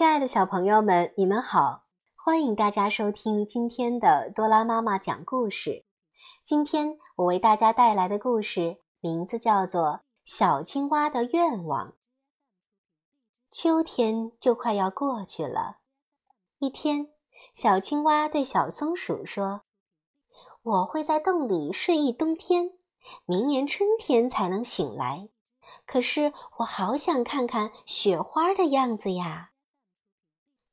亲爱的小朋友们，你们好！欢迎大家收听今天的多拉妈妈讲故事。今天我为大家带来的故事名字叫做《小青蛙的愿望》。秋天就快要过去了，一天，小青蛙对小松鼠说：“我会在洞里睡一冬天，明年春天才能醒来。可是我好想看看雪花的样子呀！”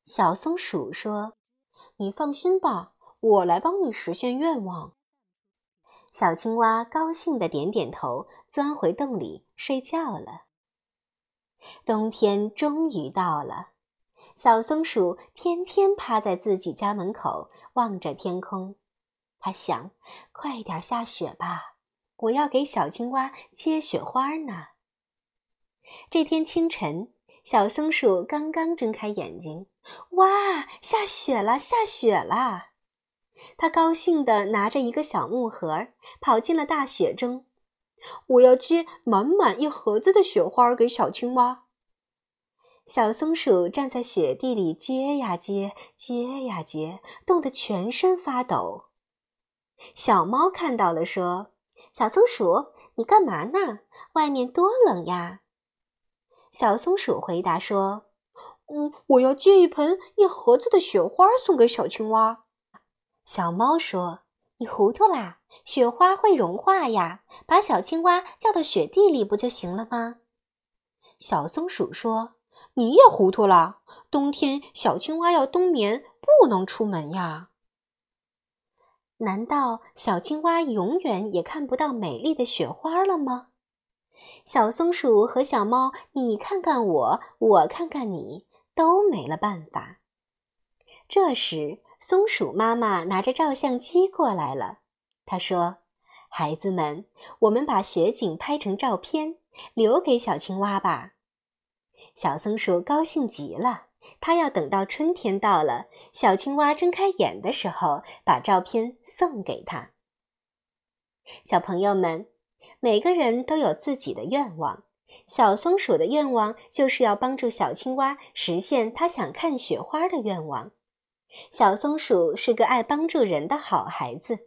小松鼠说：“你放心吧，我来帮你实现愿望。”小青蛙高兴地点点头，钻回洞里睡觉了。冬天终于到了，小松鼠天天趴在自己家门口望着天空。它想：“快点下雪吧，我要给小青蛙切雪花呢。”这天清晨。小松鼠刚刚睁开眼睛，哇，下雪了，下雪了！它高兴地拿着一个小木盒，跑进了大雪中。我要接满满一盒子的雪花给小青蛙。小松鼠站在雪地里接呀接，接呀接，冻得全身发抖。小猫看到了，说：“小松鼠，你干嘛呢？外面多冷呀！”小松鼠回答说：“嗯，我要接一盆一盒子的雪花送给小青蛙。”小猫说：“你糊涂啦！雪花会融化呀，把小青蛙叫到雪地里不就行了吗？”小松鼠说：“你也糊涂了！冬天小青蛙要冬眠，不能出门呀。难道小青蛙永远也看不到美丽的雪花了吗？”小松鼠和小猫，你看看我，我看看你，都没了办法。这时，松鼠妈妈拿着照相机过来了。她说：“孩子们，我们把雪景拍成照片，留给小青蛙吧。”小松鼠高兴极了，它要等到春天到了，小青蛙睁开眼的时候，把照片送给他。小朋友们。每个人都有自己的愿望，小松鼠的愿望就是要帮助小青蛙实现它想看雪花的愿望。小松鼠是个爱帮助人的好孩子，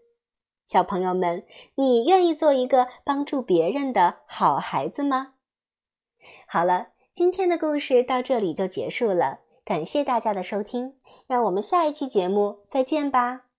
小朋友们，你愿意做一个帮助别人的好孩子吗？好了，今天的故事到这里就结束了，感谢大家的收听，让我们下一期节目再见吧。